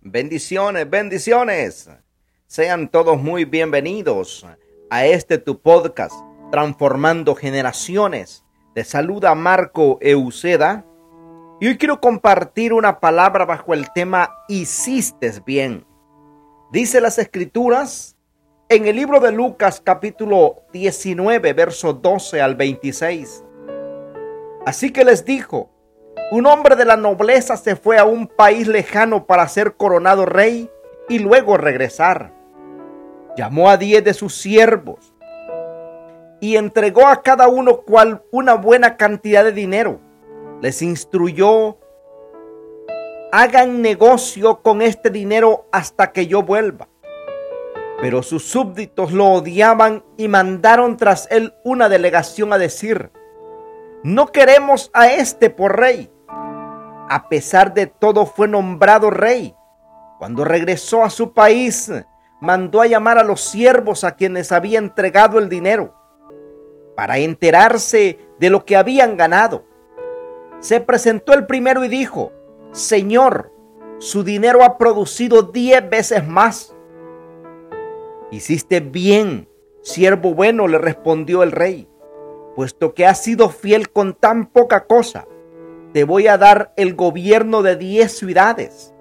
Bendiciones, bendiciones. Sean todos muy bienvenidos a este tu podcast, Transformando Generaciones. Te saluda Marco Euceda y hoy quiero compartir una palabra bajo el tema Hiciste bien. Dice las escrituras en el libro de Lucas capítulo 19, verso 12 al 26. Así que les dijo, un hombre de la nobleza se fue a un país lejano para ser coronado rey y luego regresar. Llamó a diez de sus siervos y entregó a cada uno cual una buena cantidad de dinero. Les instruyó, hagan negocio con este dinero hasta que yo vuelva. Pero sus súbditos lo odiaban y mandaron tras él una delegación a decir, no queremos a este por rey a pesar de todo fue nombrado rey. Cuando regresó a su país, mandó a llamar a los siervos a quienes había entregado el dinero para enterarse de lo que habían ganado. Se presentó el primero y dijo, Señor, su dinero ha producido diez veces más. Hiciste bien, siervo bueno, le respondió el rey, puesto que has sido fiel con tan poca cosa te voy a dar el gobierno de diez ciudades.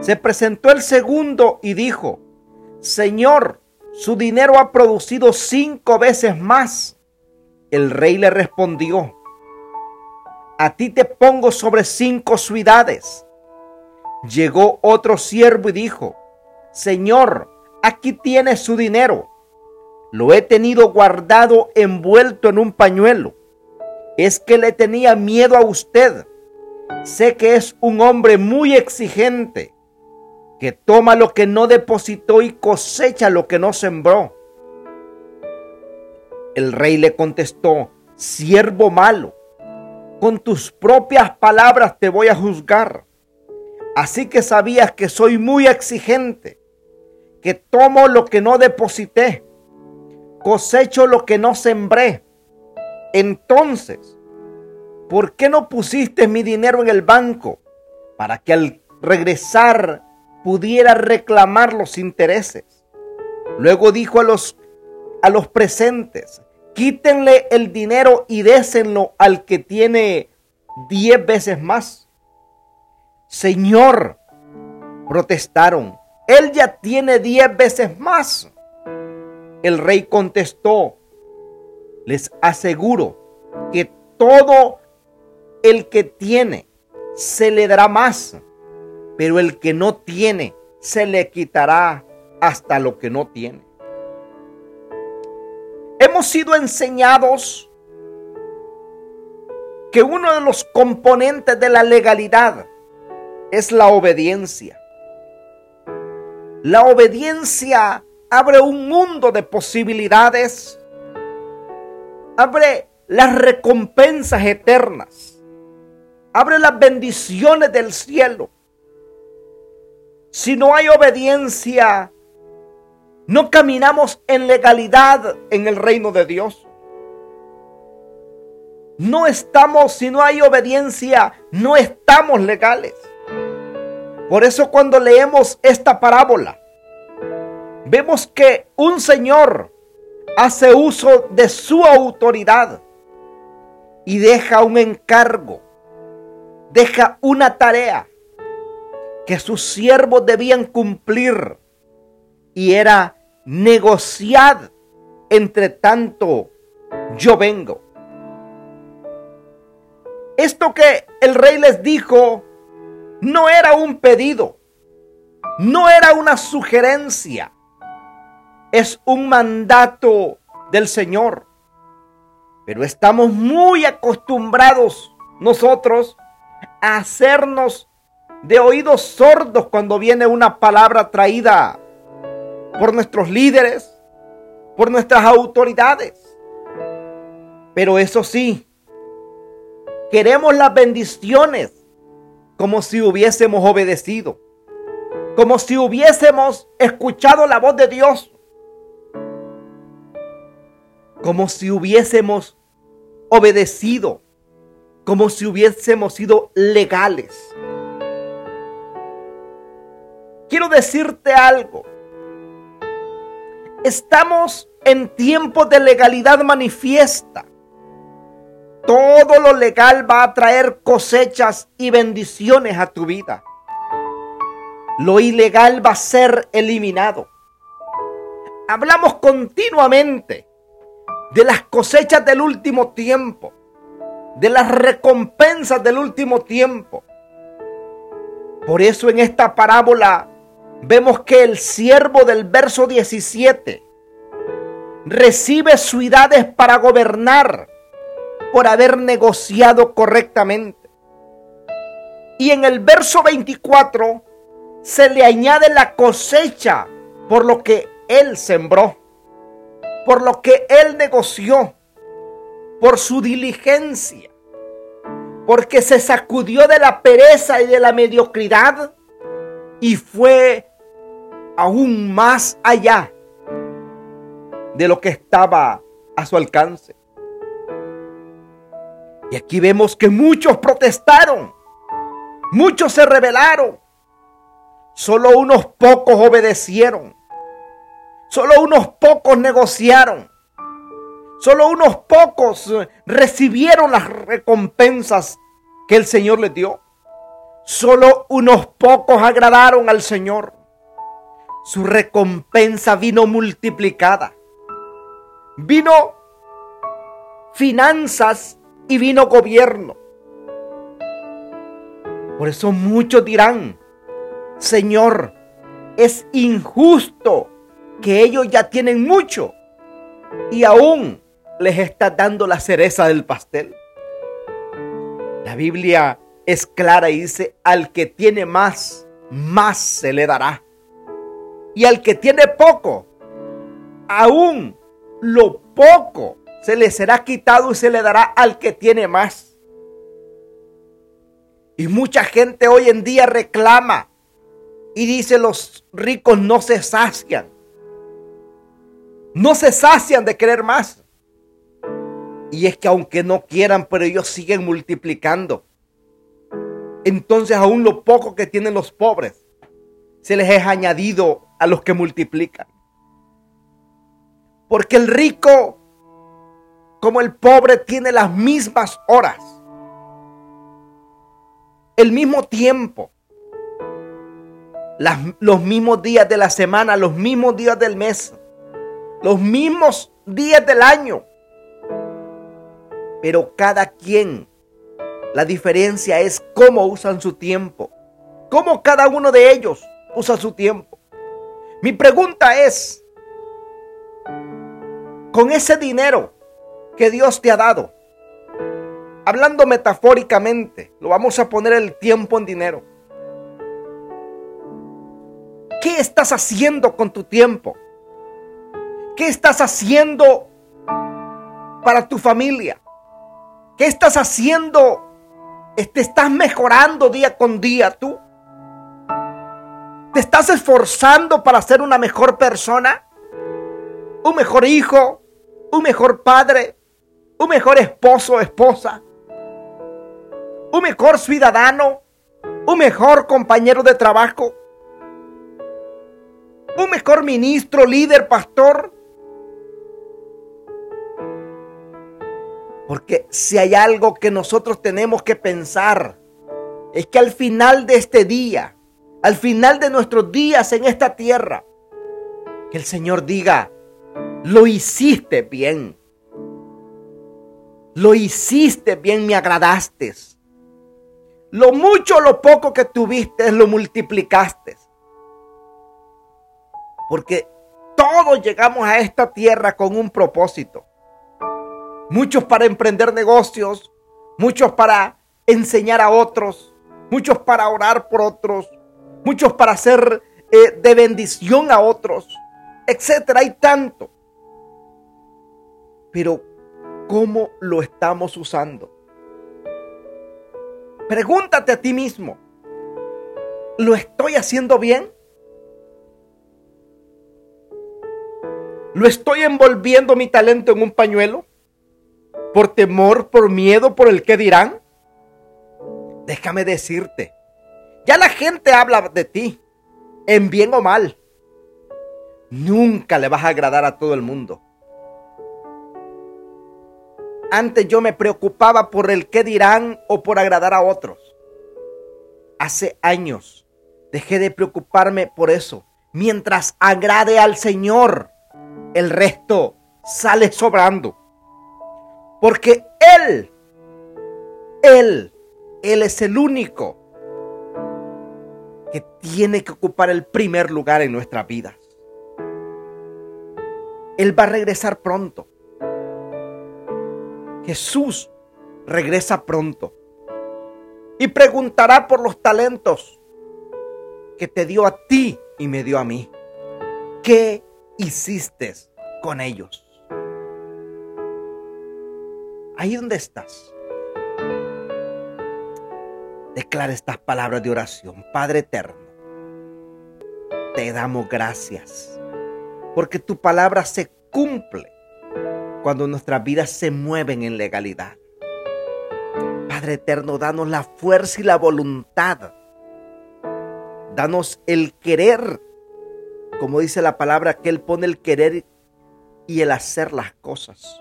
Se presentó el segundo y dijo, Señor, su dinero ha producido cinco veces más. El rey le respondió, a ti te pongo sobre cinco ciudades. Llegó otro siervo y dijo, Señor, aquí tiene su dinero. Lo he tenido guardado envuelto en un pañuelo es que le tenía miedo a usted. Sé que es un hombre muy exigente, que toma lo que no depositó y cosecha lo que no sembró. El rey le contestó, siervo malo, con tus propias palabras te voy a juzgar. Así que sabías que soy muy exigente, que tomo lo que no deposité, cosecho lo que no sembré entonces, ¿por qué no pusiste mi dinero en el banco para que al regresar pudiera reclamar los intereses? Luego dijo a los, a los presentes, quítenle el dinero y désenlo al que tiene diez veces más. Señor, protestaron, él ya tiene diez veces más. El rey contestó, les aseguro que todo el que tiene se le dará más, pero el que no tiene se le quitará hasta lo que no tiene. Hemos sido enseñados que uno de los componentes de la legalidad es la obediencia. La obediencia abre un mundo de posibilidades abre las recompensas eternas, abre las bendiciones del cielo. Si no hay obediencia, no caminamos en legalidad en el reino de Dios. No estamos, si no hay obediencia, no estamos legales. Por eso cuando leemos esta parábola, vemos que un señor hace uso de su autoridad y deja un encargo, deja una tarea que sus siervos debían cumplir y era negociar entre tanto yo vengo. Esto que el rey les dijo no era un pedido, no era una sugerencia, es un mandato del Señor. Pero estamos muy acostumbrados nosotros a hacernos de oídos sordos cuando viene una palabra traída por nuestros líderes, por nuestras autoridades. Pero eso sí, queremos las bendiciones como si hubiésemos obedecido, como si hubiésemos escuchado la voz de Dios como si hubiésemos obedecido como si hubiésemos sido legales. Quiero decirte algo. Estamos en tiempos de legalidad manifiesta. Todo lo legal va a traer cosechas y bendiciones a tu vida. Lo ilegal va a ser eliminado. Hablamos continuamente de las cosechas del último tiempo, de las recompensas del último tiempo. Por eso en esta parábola vemos que el siervo del verso 17 recibe ciudades para gobernar por haber negociado correctamente. Y en el verso 24 se le añade la cosecha por lo que él sembró, por lo que él negoció, por su diligencia, porque se sacudió de la pereza y de la mediocridad y fue aún más allá de lo que estaba a su alcance. Y aquí vemos que muchos protestaron, muchos se rebelaron, solo unos pocos obedecieron, solo unos pocos negociaron, solo unos pocos recibieron las recompensas que el Señor les dio. Solo unos pocos agradaron al Señor. Su recompensa vino multiplicada. Vino finanzas y vino gobierno. Por eso muchos dirán, Señor, es injusto que ellos ya tienen mucho y aún les está dando la cereza del pastel. La Biblia es clara y dice, al que tiene más, más se le dará. Y al que tiene poco, aún lo poco se le será quitado y se le dará al que tiene más. Y mucha gente hoy en día reclama y dice los ricos no se sacian. No se sacian de querer más. Y es que aunque no quieran, pero ellos siguen multiplicando. Entonces aún lo poco que tienen los pobres se les es añadido a los que multiplican. Porque el rico, como el pobre, tiene las mismas horas, el mismo tiempo, los mismos días de la semana, los mismos días del mes, los mismos días del año. Pero cada quien, la diferencia es cómo usan su tiempo, cómo cada uno de ellos usa su tiempo. Mi pregunta es, con ese dinero que Dios te ha dado, hablando metafóricamente, lo vamos a poner el tiempo en dinero. ¿Qué estás haciendo con tu tiempo? ¿Qué estás haciendo para tu familia? ¿Qué estás haciendo? ¿Te estás mejorando día con día tú? ¿Te estás esforzando para ser una mejor persona? ¿Un mejor hijo? un mejor padre, un mejor esposo o esposa, un mejor ciudadano, un mejor compañero de trabajo, un mejor ministro, líder, pastor. Porque si hay algo que nosotros tenemos que pensar, es que al final de este día, al final de nuestros días en esta tierra, que el Señor diga, lo hiciste bien. Lo hiciste bien, me agradaste. Lo mucho lo poco que tuviste, lo multiplicaste. Porque todos llegamos a esta tierra con un propósito. Muchos para emprender negocios, muchos para enseñar a otros, muchos para orar por otros, muchos para ser eh, de bendición a otros, etcétera. Hay tanto pero ¿cómo lo estamos usando? Pregúntate a ti mismo, ¿lo estoy haciendo bien? ¿Lo estoy envolviendo mi talento en un pañuelo? ¿Por temor, por miedo, por el que dirán? déjame decirte, ya la gente habla de ti, en bien o mal. Nunca le vas a agradar a todo el mundo. Antes yo me preocupaba por el qué dirán o por agradar a otros. Hace años dejé de preocuparme por eso. Mientras agrade al Señor, el resto sale sobrando. Porque Él, Él, Él es el único que tiene que ocupar el primer lugar en nuestras vidas. Él va a regresar pronto. Jesús regresa pronto y preguntará por los talentos que te dio a ti y me dio a mí. ¿Qué hiciste con ellos? Ahí donde estás. Declara estas palabras de oración. Padre eterno, te damos gracias porque tu palabra se cumple cuando nuestras vidas se mueven en legalidad. Padre eterno, danos la fuerza y la voluntad. Danos el querer, como dice la palabra, que Él pone el querer y el hacer las cosas.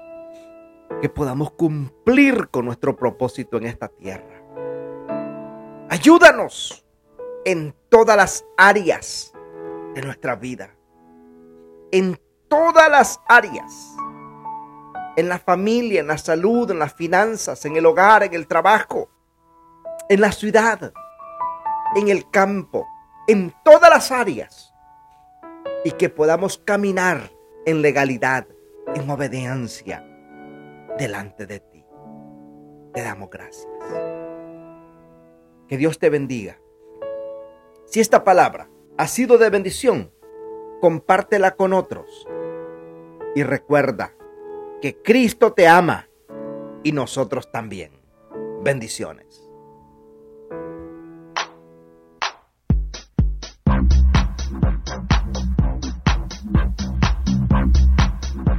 Que podamos cumplir con nuestro propósito en esta tierra. Ayúdanos en todas las áreas de nuestra vida. En todas las áreas en la familia, en la salud, en las finanzas, en el hogar, en el trabajo, en la ciudad, en el campo, en todas las áreas. Y que podamos caminar en legalidad, en obediencia delante de ti. Te damos gracias. Que Dios te bendiga. Si esta palabra ha sido de bendición, compártela con otros. Y recuerda, que Cristo te ama y nosotros también. Bendiciones.